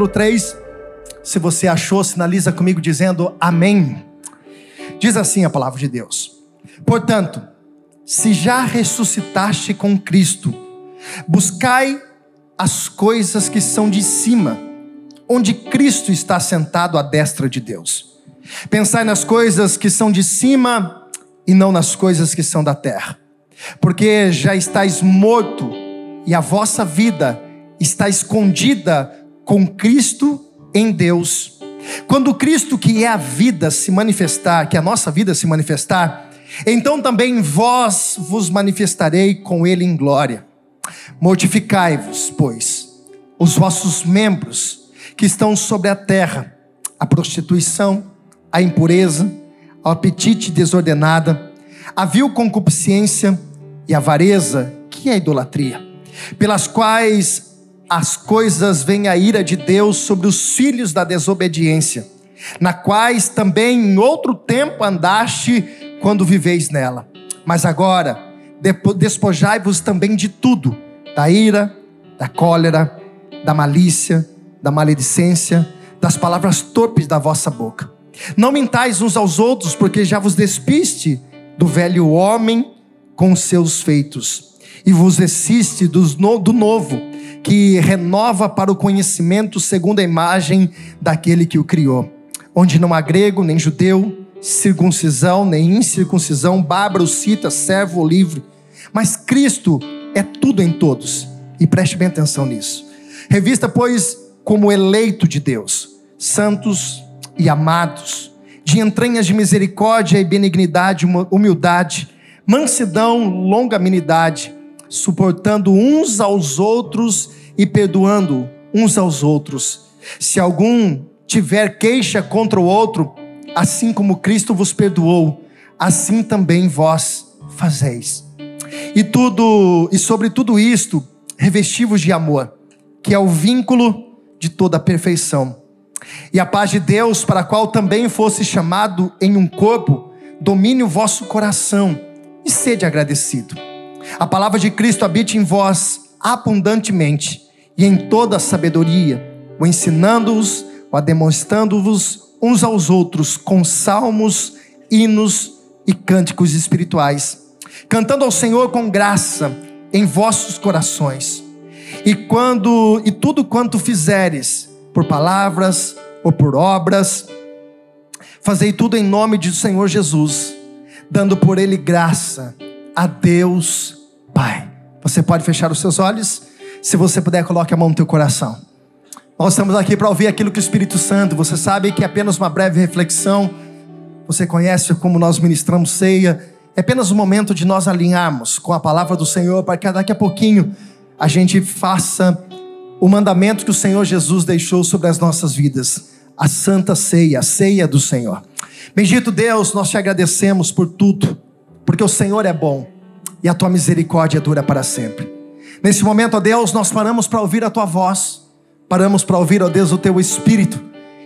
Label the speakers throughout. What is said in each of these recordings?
Speaker 1: Capítulo 3. Se você achou, sinaliza comigo dizendo amém. Diz assim a palavra de Deus: Portanto, se já ressuscitaste com Cristo, buscai as coisas que são de cima, onde Cristo está sentado à destra de Deus. Pensai nas coisas que são de cima e não nas coisas que são da terra, porque já estáis morto e a vossa vida está escondida com Cristo em Deus. Quando Cristo, que é a vida, se manifestar, que a nossa vida se manifestar, então também vós vos manifestarei com Ele em glória. Mortificai-vos, pois, os vossos membros que estão sobre a terra, a prostituição, a impureza, o apetite desordenada, a vil concupiscência e a avareza, que é a idolatria, pelas quais as coisas vem a ira de Deus sobre os filhos da desobediência, na quais também em outro tempo andaste quando viveis nela. Mas agora, despojai-vos também de tudo: da ira, da cólera, da malícia, da maledicência, das palavras torpes da vossa boca. Não mintais uns aos outros, porque já vos despiste do velho homem com seus feitos, e vos assiste do novo que renova para o conhecimento segundo a imagem daquele que o criou, onde não há grego nem judeu, circuncisão nem incircuncisão, bárbaro, cita, servo ou livre, mas Cristo é tudo em todos. E preste bem atenção nisso. Revista, pois, como eleito de Deus, santos e amados, de entranhas de misericórdia e benignidade, humildade, mansidão, longanimidade, suportando uns aos outros e perdoando uns aos outros. Se algum tiver queixa contra o outro, assim como Cristo vos perdoou, assim também vós fazeis. E tudo e sobre tudo isto, revestivos de amor, que é o vínculo de toda a perfeição. E a paz de Deus, para a qual também fosse chamado em um corpo, domine o vosso coração e sede agradecido a palavra de Cristo habite em vós abundantemente e em toda a sabedoria, o ensinando-os, o demonstrando-vos uns aos outros com salmos, hinos e cânticos espirituais, cantando ao Senhor com graça em vossos corações. E quando e tudo quanto fizeres, por palavras ou por obras, fazei tudo em nome do Senhor Jesus, dando por ele graça a Deus Pai. Você pode fechar os seus olhos? Se você puder, coloque a mão no teu coração. Nós estamos aqui para ouvir aquilo que o Espírito Santo, você sabe que é apenas uma breve reflexão. Você conhece como nós ministramos ceia. É apenas um momento de nós alinharmos com a palavra do Senhor para que daqui a pouquinho a gente faça o mandamento que o Senhor Jesus deixou sobre as nossas vidas, a santa ceia, a ceia do Senhor. Bendito Deus, nós te agradecemos por tudo, porque o Senhor é bom e a tua misericórdia dura para sempre. Nesse momento, ó Deus, nós paramos para ouvir a tua voz, paramos para ouvir, ó Deus, o teu espírito,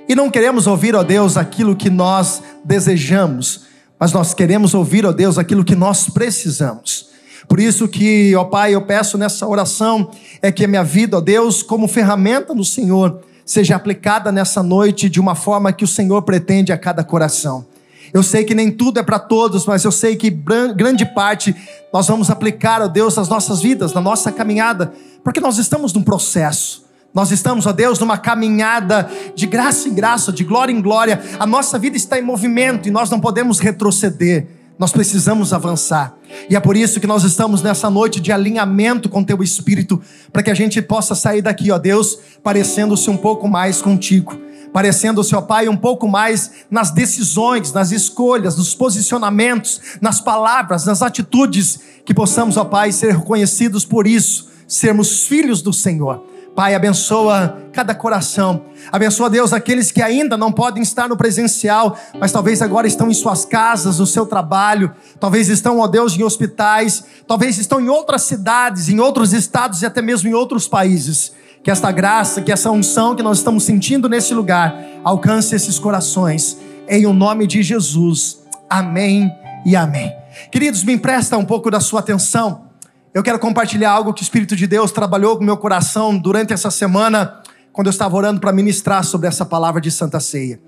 Speaker 1: e não queremos ouvir, ó Deus, aquilo que nós desejamos, mas nós queremos ouvir, ó Deus, aquilo que nós precisamos. Por isso que, ó Pai, eu peço nessa oração é que a minha vida, ó Deus, como ferramenta no Senhor, seja aplicada nessa noite de uma forma que o Senhor pretende a cada coração. Eu sei que nem tudo é para todos, mas eu sei que grande parte nós vamos aplicar, ó Deus, nas nossas vidas, na nossa caminhada, porque nós estamos num processo. Nós estamos, ó Deus, numa caminhada de graça em graça, de glória em glória. A nossa vida está em movimento e nós não podemos retroceder. Nós precisamos avançar. E é por isso que nós estamos nessa noite de alinhamento com teu espírito, para que a gente possa sair daqui, ó Deus, parecendo-se um pouco mais contigo parecendo o seu Pai um pouco mais nas decisões, nas escolhas, nos posicionamentos, nas palavras, nas atitudes, que possamos, ó Pai, ser reconhecidos por isso, sermos filhos do Senhor. Pai, abençoa cada coração. Abençoa, Deus, aqueles que ainda não podem estar no presencial, mas talvez agora estão em suas casas, no seu trabalho, talvez estão, ó Deus, em hospitais, talvez estão em outras cidades, em outros estados e até mesmo em outros países que esta graça, que essa unção que nós estamos sentindo nesse lugar alcance esses corações, em o nome de Jesus. Amém e amém. Queridos, me empresta um pouco da sua atenção. Eu quero compartilhar algo que o Espírito de Deus trabalhou com meu coração durante essa semana, quando eu estava orando para ministrar sobre essa palavra de Santa Ceia.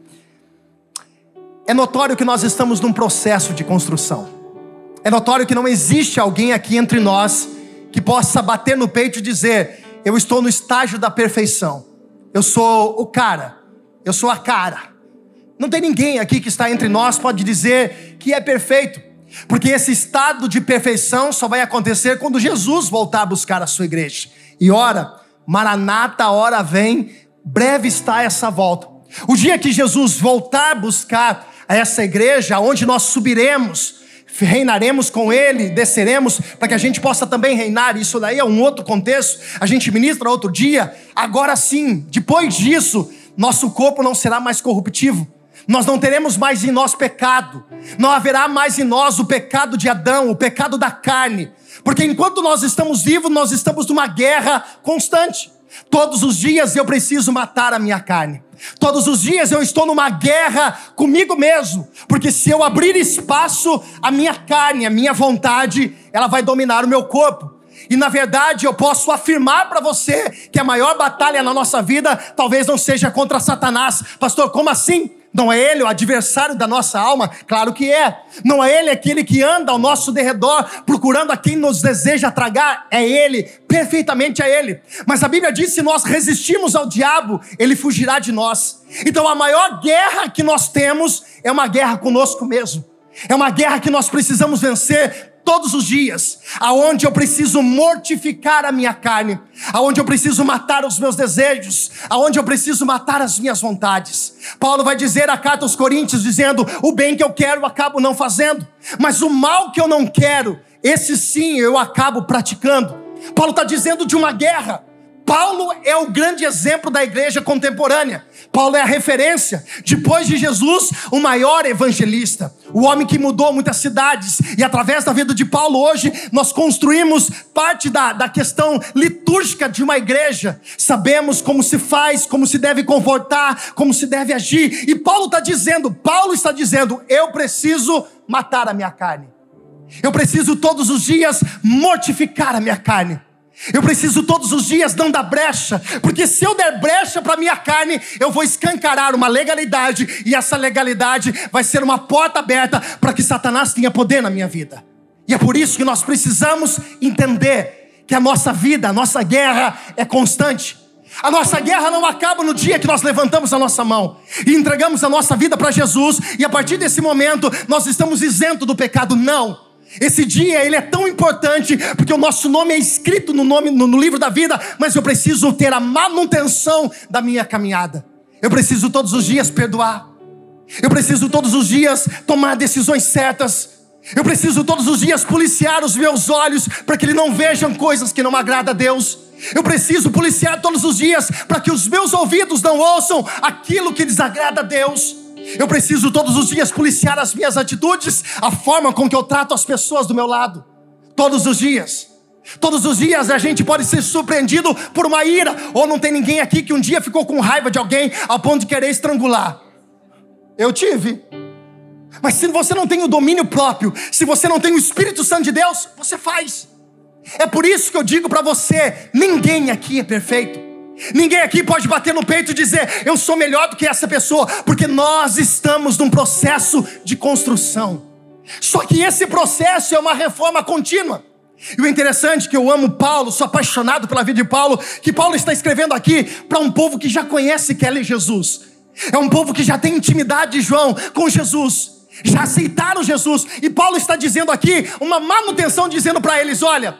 Speaker 1: É notório que nós estamos num processo de construção. É notório que não existe alguém aqui entre nós que possa bater no peito e dizer: Eu estou no estágio da perfeição. Eu sou o cara. Eu sou a cara. Não tem ninguém aqui que está entre nós pode dizer que é perfeito. Porque esse estado de perfeição só vai acontecer quando Jesus voltar a buscar a sua igreja. E ora, Maranata, hora vem, breve está essa volta. O dia que Jesus voltar a buscar essa igreja, onde nós subiremos, reinaremos com Ele, desceremos, para que a gente possa também reinar. Isso daí é um outro contexto, a gente ministra outro dia. Agora sim, depois disso, nosso corpo não será mais corruptivo. Nós não teremos mais em nós pecado, não haverá mais em nós o pecado de Adão, o pecado da carne, porque enquanto nós estamos vivos, nós estamos numa guerra constante. Todos os dias eu preciso matar a minha carne. Todos os dias eu estou numa guerra comigo mesmo, porque se eu abrir espaço, a minha carne, a minha vontade, ela vai dominar o meu corpo. E na verdade eu posso afirmar para você que a maior batalha na nossa vida talvez não seja contra Satanás. Pastor, como assim? Não é ele o adversário da nossa alma? Claro que é. Não é ele aquele que anda ao nosso derredor procurando a quem nos deseja tragar? É ele, perfeitamente é ele. Mas a Bíblia diz: se nós resistirmos ao diabo, ele fugirá de nós. Então a maior guerra que nós temos é uma guerra conosco mesmo. É uma guerra que nós precisamos vencer todos os dias, aonde eu preciso mortificar a minha carne, aonde eu preciso matar os meus desejos, aonde eu preciso matar as minhas vontades. Paulo vai dizer a carta aos Coríntios dizendo: "O bem que eu quero eu acabo não fazendo, mas o mal que eu não quero, esse sim eu acabo praticando." Paulo está dizendo de uma guerra. Paulo é o grande exemplo da igreja contemporânea. Paulo é a referência. Depois de Jesus, o maior evangelista, o homem que mudou muitas cidades. E através da vida de Paulo, hoje, nós construímos parte da, da questão litúrgica de uma igreja. Sabemos como se faz, como se deve comportar, como se deve agir. E Paulo está dizendo: Paulo está dizendo, eu preciso matar a minha carne. Eu preciso todos os dias mortificar a minha carne. Eu preciso todos os dias não dar brecha, porque se eu der brecha para minha carne, eu vou escancarar uma legalidade e essa legalidade vai ser uma porta aberta para que Satanás tenha poder na minha vida. E é por isso que nós precisamos entender que a nossa vida, a nossa guerra é constante. A nossa guerra não acaba no dia que nós levantamos a nossa mão e entregamos a nossa vida para Jesus, e a partir desse momento nós estamos isentos do pecado. Não. Esse dia ele é tão importante porque o nosso nome é escrito no nome no, no, livro da vida, mas eu preciso ter a manutenção da minha caminhada. Eu preciso todos os dias perdoar. Eu preciso todos os dias tomar decisões certas. Eu preciso todos os dias policiar os meus olhos para que eles não vejam coisas que não agradam a Deus. Eu preciso policiar todos os dias para que os meus ouvidos não ouçam aquilo que desagrada a Deus. Eu preciso todos os dias policiar as minhas atitudes, a forma com que eu trato as pessoas do meu lado. Todos os dias. Todos os dias a gente pode ser surpreendido por uma ira, ou não tem ninguém aqui que um dia ficou com raiva de alguém ao ponto de querer estrangular. Eu tive. Mas se você não tem o domínio próprio, se você não tem o Espírito Santo de Deus, você faz. É por isso que eu digo para você: ninguém aqui é perfeito. Ninguém aqui pode bater no peito e dizer, eu sou melhor do que essa pessoa, porque nós estamos num processo de construção. Só que esse processo é uma reforma contínua. E o interessante é que eu amo Paulo, sou apaixonado pela vida de Paulo, que Paulo está escrevendo aqui para um povo que já conhece quem é Jesus. É um povo que já tem intimidade, João, com Jesus. Já aceitaram Jesus. E Paulo está dizendo aqui uma manutenção, dizendo para eles: olha,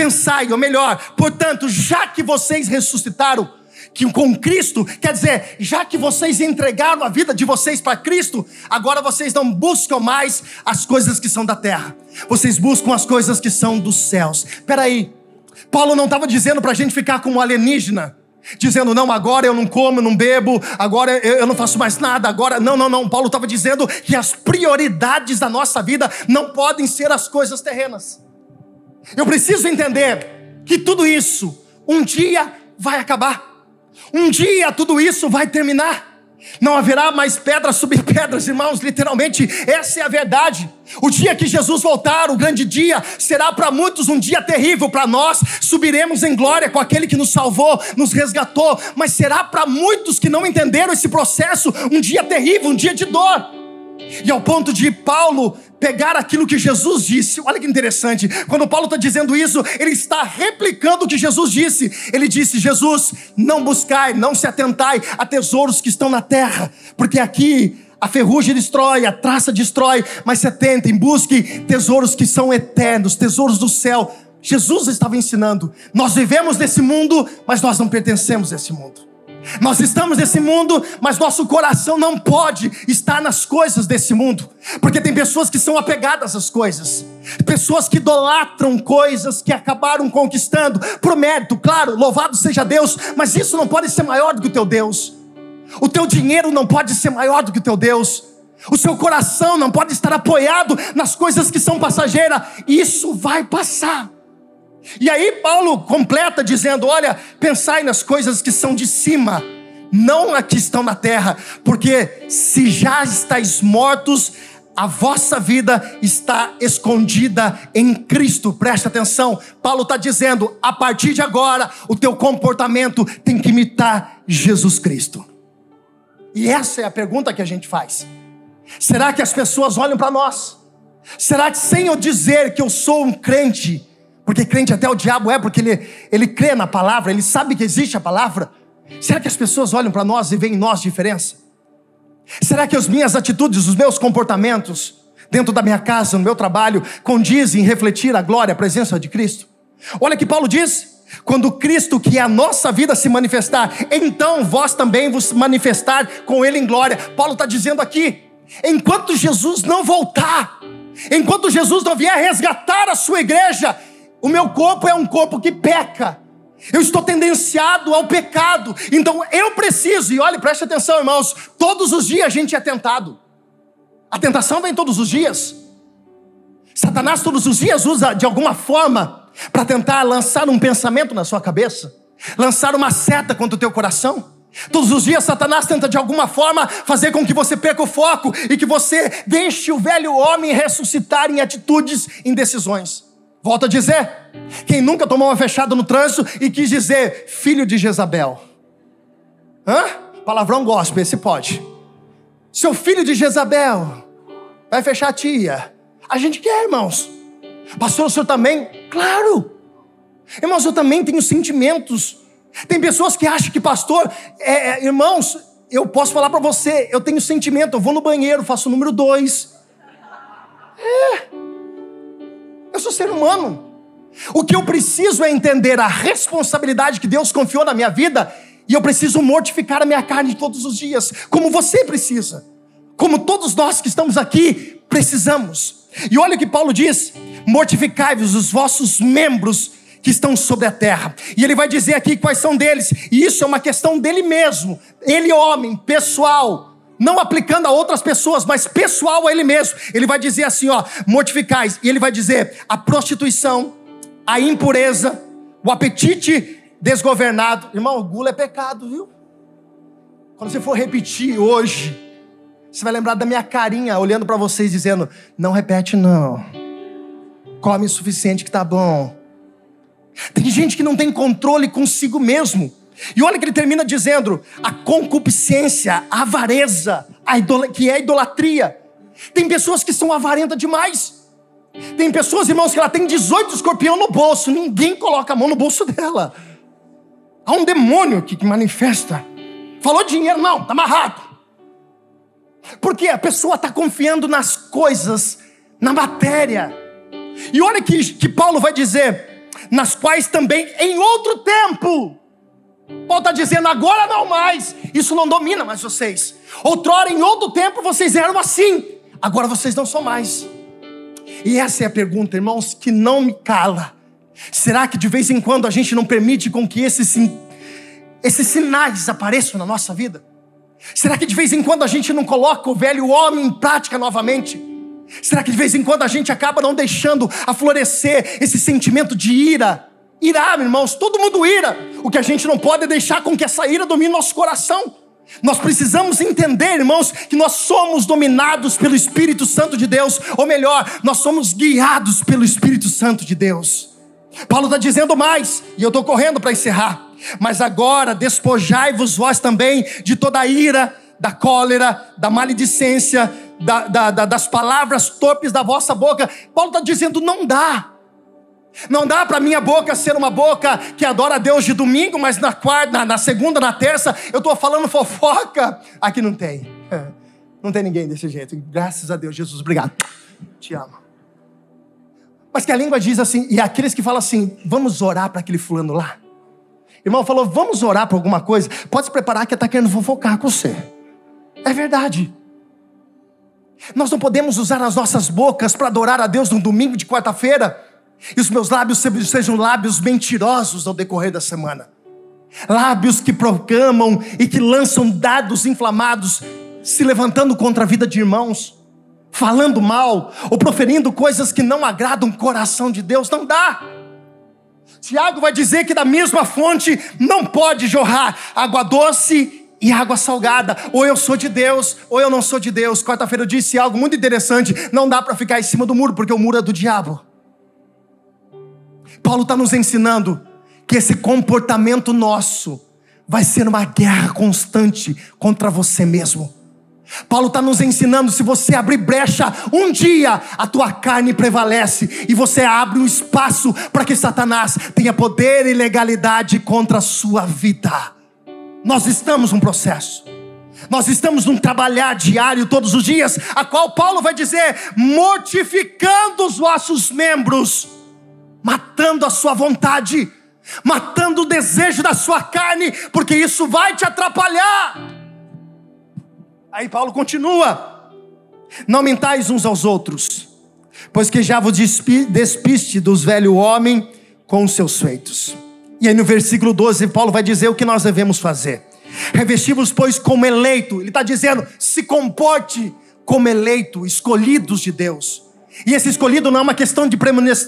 Speaker 1: pensai, ou melhor, portanto, já que vocês ressuscitaram, que com Cristo, quer dizer, já que vocês entregaram a vida de vocês para Cristo, agora vocês não buscam mais as coisas que são da terra, vocês buscam as coisas que são dos céus. Espera aí, Paulo não estava dizendo para a gente ficar como alienígena, dizendo, não, agora eu não como, não bebo, agora eu não faço mais nada, agora. Não, não, não. Paulo estava dizendo que as prioridades da nossa vida não podem ser as coisas terrenas. Eu preciso entender que tudo isso um dia vai acabar. Um dia tudo isso vai terminar. Não haverá mais pedras sobre pedras, irmãos, literalmente, essa é a verdade. O dia que Jesus voltar, o grande dia, será para muitos um dia terrível, para nós subiremos em glória com aquele que nos salvou, nos resgatou, mas será para muitos que não entenderam esse processo um dia terrível, um dia de dor. E ao ponto de Paulo pegar aquilo que Jesus disse. Olha que interessante. Quando Paulo está dizendo isso, ele está replicando o que Jesus disse. Ele disse: Jesus, não buscai, não se atentai a tesouros que estão na terra, porque aqui a ferrugem destrói, a traça destrói, mas se atentem, busque tesouros que são eternos, tesouros do céu. Jesus estava ensinando: nós vivemos nesse mundo, mas nós não pertencemos a esse mundo. Nós estamos nesse mundo, mas nosso coração não pode estar nas coisas desse mundo, porque tem pessoas que são apegadas às coisas, pessoas que idolatram coisas que acabaram conquistando, por mérito, claro, louvado seja Deus, mas isso não pode ser maior do que o teu Deus, o teu dinheiro não pode ser maior do que o teu Deus, o seu coração não pode estar apoiado nas coisas que são passageiras, isso vai passar. E aí Paulo completa dizendo: Olha, pensai nas coisas que são de cima, não as que estão na terra, porque se já estáis mortos, a vossa vida está escondida em Cristo. Preste atenção, Paulo está dizendo: a partir de agora, o teu comportamento tem que imitar Jesus Cristo. E essa é a pergunta que a gente faz. Será que as pessoas olham para nós? Será que sem eu dizer que eu sou um crente, porque crente até o diabo é, porque ele, ele crê na palavra, ele sabe que existe a palavra. Será que as pessoas olham para nós e veem em nós diferença? Será que as minhas atitudes, os meus comportamentos, dentro da minha casa, no meu trabalho, condizem em refletir a glória, a presença de Cristo? Olha que Paulo diz: quando Cristo, que é a nossa vida, se manifestar, então vós também vos manifestar com Ele em glória. Paulo está dizendo aqui: enquanto Jesus não voltar, enquanto Jesus não vier resgatar a sua igreja, o meu corpo é um corpo que peca. Eu estou tendenciado ao pecado. Então eu preciso, e olhe, preste atenção, irmãos. Todos os dias a gente é tentado. A tentação vem todos os dias. Satanás todos os dias usa de alguma forma para tentar lançar um pensamento na sua cabeça, lançar uma seta contra o teu coração. Todos os dias Satanás tenta de alguma forma fazer com que você perca o foco e que você deixe o velho homem ressuscitar em atitudes, em decisões. Volto a dizer: quem nunca tomou uma fechada no trânsito e quis dizer filho de Jezabel? Hã? Palavrão gospel, esse pode. Seu filho de Jezabel vai fechar a tia. A gente quer, irmãos. Pastor, o senhor também? Claro. Irmãos, eu também tenho sentimentos. Tem pessoas que acham que pastor, é, é, irmãos, eu posso falar para você, eu tenho sentimento, eu vou no banheiro, faço o número dois. É. Sou ser humano. O que eu preciso é entender a responsabilidade que Deus confiou na minha vida e eu preciso mortificar a minha carne todos os dias, como você precisa, como todos nós que estamos aqui precisamos. E olha o que Paulo diz: mortificai-vos os vossos membros que estão sobre a terra. E ele vai dizer aqui quais são deles, e isso é uma questão dele mesmo, ele, homem, pessoal não aplicando a outras pessoas, mas pessoal a ele mesmo. Ele vai dizer assim, ó, mortificais, e ele vai dizer a prostituição, a impureza, o apetite desgovernado. Irmão, gula é pecado, viu? Quando você for repetir hoje, você vai lembrar da minha carinha olhando para vocês dizendo: "Não repete não. Come o suficiente que tá bom". Tem gente que não tem controle consigo mesmo. E olha que ele termina dizendo: a concupiscência, a avareza, a que é a idolatria. Tem pessoas que são avarentas demais. Tem pessoas, irmãos, que ela tem 18 escorpião no bolso, ninguém coloca a mão no bolso dela. Há um demônio que, que manifesta. Falou dinheiro, não, está amarrado. Porque a pessoa está confiando nas coisas, na matéria. E olha que, que Paulo vai dizer: nas quais também em outro tempo Paulo está dizendo, agora não mais. Isso não domina mais vocês. Outrora, em outro tempo, vocês eram assim. Agora vocês não são mais. E essa é a pergunta, irmãos, que não me cala. Será que de vez em quando a gente não permite com que esses, esses sinais apareçam na nossa vida? Será que de vez em quando a gente não coloca o velho homem em prática novamente? Será que de vez em quando a gente acaba não deixando aflorescer esse sentimento de ira, Irá, irmãos, todo mundo ira. O que a gente não pode é deixar com que essa ira domine nosso coração. Nós precisamos entender, irmãos, que nós somos dominados pelo Espírito Santo de Deus, ou melhor, nós somos guiados pelo Espírito Santo de Deus. Paulo está dizendo mais, e eu estou correndo para encerrar. Mas agora despojai-vos vós também de toda a ira, da cólera, da maledicência, da, da, da, das palavras torpes da vossa boca. Paulo está dizendo: não dá. Não dá para minha boca ser uma boca que adora a Deus de domingo, mas na quarta, na, segunda, na terça, eu estou falando fofoca. Aqui não tem. Não tem ninguém desse jeito. Graças a Deus, Jesus, obrigado. Te amo. Mas que a língua diz assim, e aqueles que falam assim, vamos orar para aquele fulano lá. Irmão falou, vamos orar por alguma coisa. Pode se preparar que está querendo fofocar com você. É verdade. Nós não podemos usar as nossas bocas para adorar a Deus no domingo de quarta-feira e os meus lábios sejam lábios mentirosos ao decorrer da semana. Lábios que proclamam e que lançam dados inflamados, se levantando contra a vida de irmãos, falando mal ou proferindo coisas que não agradam o coração de Deus. Não dá. Tiago vai dizer que da mesma fonte não pode jorrar água doce e água salgada. Ou eu sou de Deus, ou eu não sou de Deus. Quarta-feira eu disse algo muito interessante: não dá para ficar em cima do muro, porque o muro é do diabo. Paulo está nos ensinando que esse comportamento nosso vai ser uma guerra constante contra você mesmo. Paulo está nos ensinando: se você abrir brecha, um dia a tua carne prevalece e você abre um espaço para que Satanás tenha poder e legalidade contra a sua vida. Nós estamos num processo. Nós estamos num trabalhar diário todos os dias, a qual Paulo vai dizer: mortificando os vossos membros, matando a sua vontade, matando o desejo da sua carne, porque isso vai te atrapalhar. Aí Paulo continua: Não mentais uns aos outros, pois que já vos despiste dos velho homem com os seus feitos. E aí no versículo 12, Paulo vai dizer o que nós devemos fazer. Revestivos, pois, como eleito. Ele está dizendo: se comporte como eleito, escolhidos de Deus e esse escolhido não é uma questão de,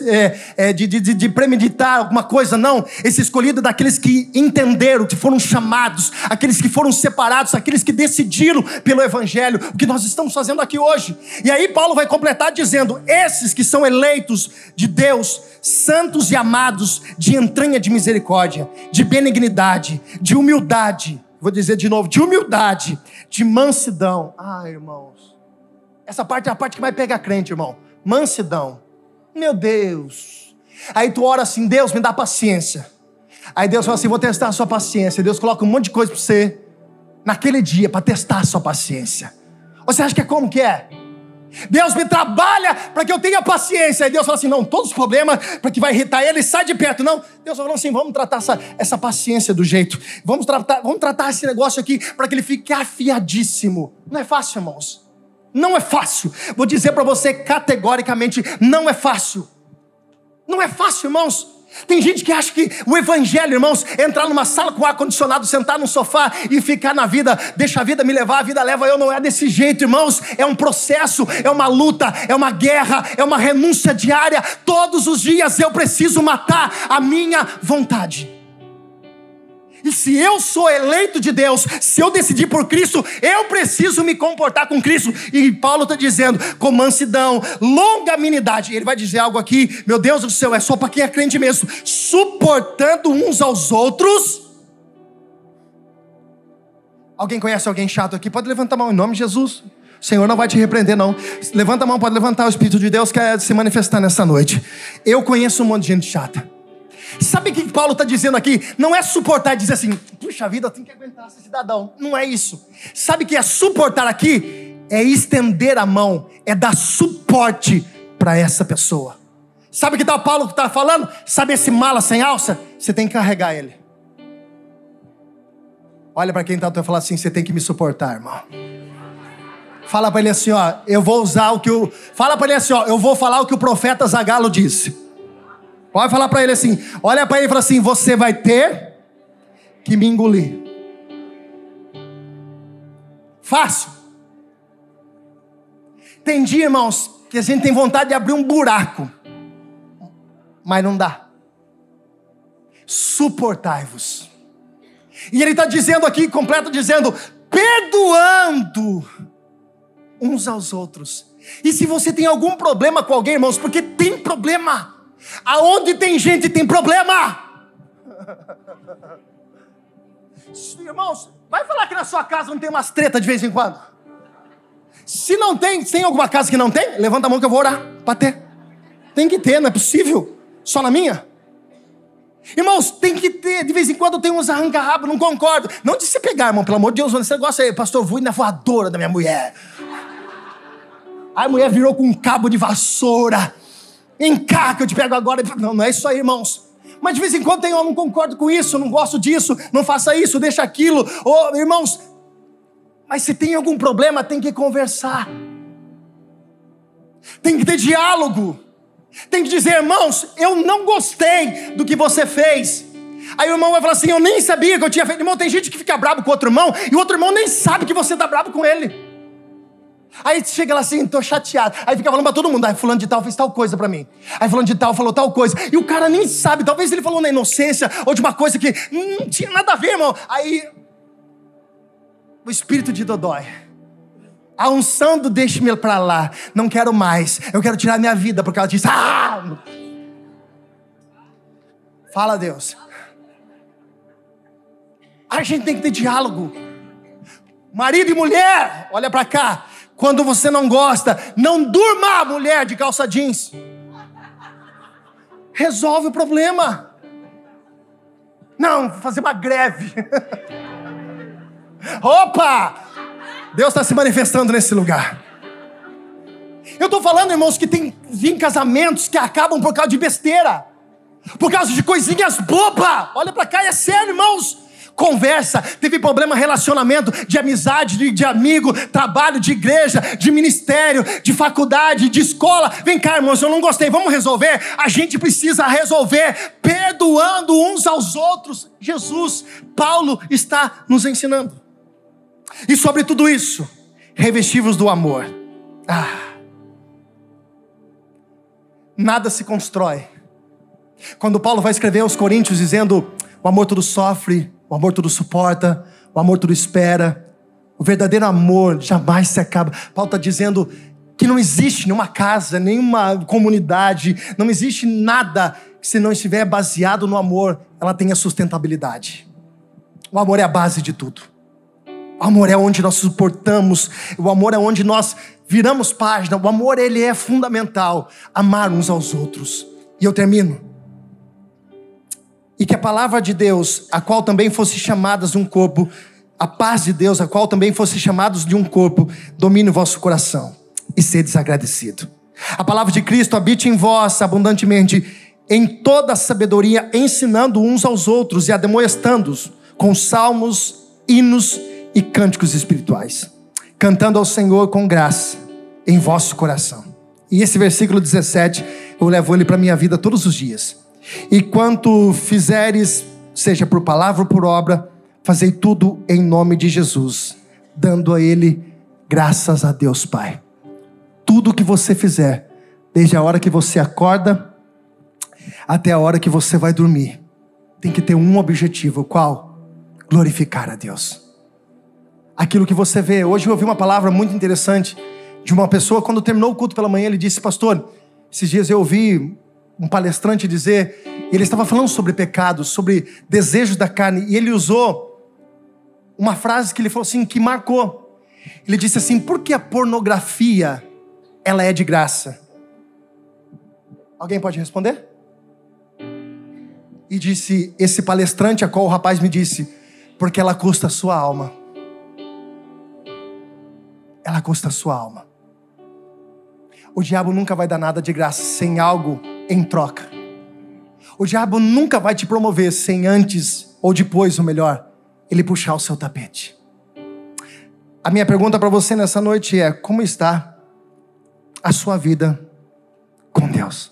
Speaker 1: é, é, de, de, de, premeditar alguma coisa, não. Esse escolhido é daqueles que entenderam, que foram chamados, aqueles que foram separados, aqueles que decidiram pelo Evangelho, o que nós estamos fazendo aqui hoje. E aí Paulo vai completar dizendo: esses que são eleitos de Deus, santos e amados, de entranha de misericórdia, de benignidade, de humildade, vou dizer de novo, de humildade, de mansidão. Ah, irmãos, essa parte é a parte que vai pegar crente, irmão mansidão. Meu Deus. Aí tu ora assim, Deus, me dá paciência. Aí Deus fala assim: vou testar a sua paciência. Deus coloca um monte de coisa para você naquele dia para testar a sua paciência. Você acha que é como que é? Deus me trabalha para que eu tenha paciência. Aí Deus fala assim: não, todos os problemas, para que vai irritar ele, sai de perto. Não, Deus falou assim: vamos tratar essa, essa paciência do jeito. Vamos tratar, vamos tratar esse negócio aqui para que ele fique afiadíssimo. Não é fácil, irmãos. Não é fácil. Vou dizer para você categoricamente: não é fácil. Não é fácil, irmãos. Tem gente que acha que o evangelho, irmãos, entrar numa sala com ar condicionado, sentar num sofá e ficar na vida, deixa a vida me levar, a vida leva eu, não é desse jeito, irmãos. É um processo, é uma luta, é uma guerra, é uma renúncia diária. Todos os dias eu preciso matar a minha vontade. E se eu sou eleito de Deus, se eu decidir por Cristo, eu preciso me comportar com Cristo. E Paulo está dizendo, com mansidão, longanimidade. Ele vai dizer algo aqui, meu Deus do céu, é só para quem é crente mesmo. Suportando uns aos outros. Alguém conhece alguém chato aqui? Pode levantar a mão em nome de Jesus. O Senhor não vai te repreender, não. Levanta a mão, pode levantar. O Espírito de Deus quer se manifestar nessa noite. Eu conheço um monte de gente chata. Sabe o que Paulo está dizendo aqui? Não é suportar e dizer assim, puxa vida, eu tenho que aguentar esse cidadão. Não é isso. Sabe o que é suportar aqui? É estender a mão, é dar suporte para essa pessoa. Sabe o que tá Paulo está falando? Sabe esse mala sem alça? Você tem que carregar ele. Olha para quem está e fala assim: você tem que me suportar, irmão. Fala para ele assim, ó, eu vou usar o que o. Fala para ele assim, ó, eu vou falar o que o profeta Zagalo disse. Pode falar para ele assim: olha para ele e fala assim: você vai ter que me engolir. Fácil. Tem dia, irmãos, que a gente tem vontade de abrir um buraco, mas não dá. Suportai-vos. E ele está dizendo aqui, completo, dizendo: perdoando uns aos outros. E se você tem algum problema com alguém, irmãos, porque tem problema. Aonde tem gente tem problema. Irmãos, vai falar que na sua casa não tem umas treta de vez em quando. Se não tem, tem alguma casa que não tem? Levanta a mão que eu vou orar para ter. Tem que ter, não é possível. Só na minha? Irmãos, tem que ter, de vez em quando tem uns arranca-rabo, não concordo. Não de se pegar, irmão, pelo amor de Deus, você gosta aí, pastor, vou ir na voadora da minha mulher. A mulher virou com um cabo de vassoura. Encar que eu te pego agora. Não, não é isso aí, irmãos. Mas de vez em quando tem, eu não concordo com isso, não gosto disso, não faça isso, deixa aquilo. Oh, irmãos, mas se tem algum problema, tem que conversar. Tem que ter diálogo. Tem que dizer, irmãos, eu não gostei do que você fez. Aí o irmão vai falar assim: Eu nem sabia que eu tinha feito. Irmão, tem gente que fica bravo com outro irmão e o outro irmão nem sabe que você está bravo com ele. Aí chega lá assim, tô chateado. Aí fica falando pra todo mundo, aí fulano de tal fez tal coisa pra mim. Aí fulano de tal falou tal coisa. E o cara nem sabe, talvez ele falou na inocência ou de uma coisa que não tinha nada a ver, irmão. Aí o espírito de Dodói. A unção do deixe-me pra lá. Não quero mais. Eu quero tirar minha vida, porque ela diz: Ah! Fala, Deus. A gente tem que ter diálogo. Marido e mulher, olha para cá. Quando você não gosta, não durma, mulher de calça jeans. Resolve o problema. Não, fazer uma greve. Opa! Deus está se manifestando nesse lugar. Eu estou falando, irmãos, que tem vim casamentos que acabam por causa de besteira, por causa de coisinhas bobas. Olha para cá, é sério, irmãos conversa, teve problema relacionamento, de amizade, de, de, amigo, trabalho, de igreja, de ministério, de faculdade, de escola. Vem cá, irmãos, eu não gostei, vamos resolver? A gente precisa resolver perdoando uns aos outros. Jesus, Paulo está nos ensinando. E sobre tudo isso, revestivos do amor. Ah. Nada se constrói. Quando Paulo vai escrever aos Coríntios dizendo: o amor tudo sofre, o amor tudo suporta, o amor tudo espera. O verdadeiro amor jamais se acaba. Paulo está dizendo que não existe nenhuma casa, nenhuma comunidade, não existe nada que se não estiver baseado no amor, ela tenha sustentabilidade. O amor é a base de tudo. O amor é onde nós suportamos, o amor é onde nós viramos página. O amor ele é fundamental, amar uns aos outros. E eu termino e que a palavra de Deus, a qual também fosse chamadas de um corpo, a paz de Deus, a qual também fosse chamados de um corpo, domine o vosso coração e ser desagradecido. A palavra de Cristo habite em vós abundantemente, em toda a sabedoria, ensinando uns aos outros e ademoestando-os com salmos, hinos e cânticos espirituais, cantando ao Senhor com graça em vosso coração. E esse versículo 17, eu levo ele para minha vida todos os dias. E quanto fizeres, seja por palavra ou por obra, fazei tudo em nome de Jesus, dando a Ele graças a Deus Pai. Tudo que você fizer, desde a hora que você acorda até a hora que você vai dormir, tem que ter um objetivo: qual? Glorificar a Deus. Aquilo que você vê. Hoje eu ouvi uma palavra muito interessante de uma pessoa, quando terminou o culto pela manhã, ele disse: Pastor, esses dias eu ouvi um palestrante dizer, ele estava falando sobre pecados, sobre desejos da carne, e ele usou uma frase que ele falou assim, que marcou. Ele disse assim: por que a pornografia ela é de graça? Alguém pode responder? E disse esse palestrante a qual o rapaz me disse, porque ela custa a sua alma. Ela custa a sua alma. O diabo nunca vai dar nada de graça sem algo em troca. O diabo nunca vai te promover sem antes ou depois, o melhor, ele puxar o seu tapete. A minha pergunta para você nessa noite é: como está a sua vida com Deus?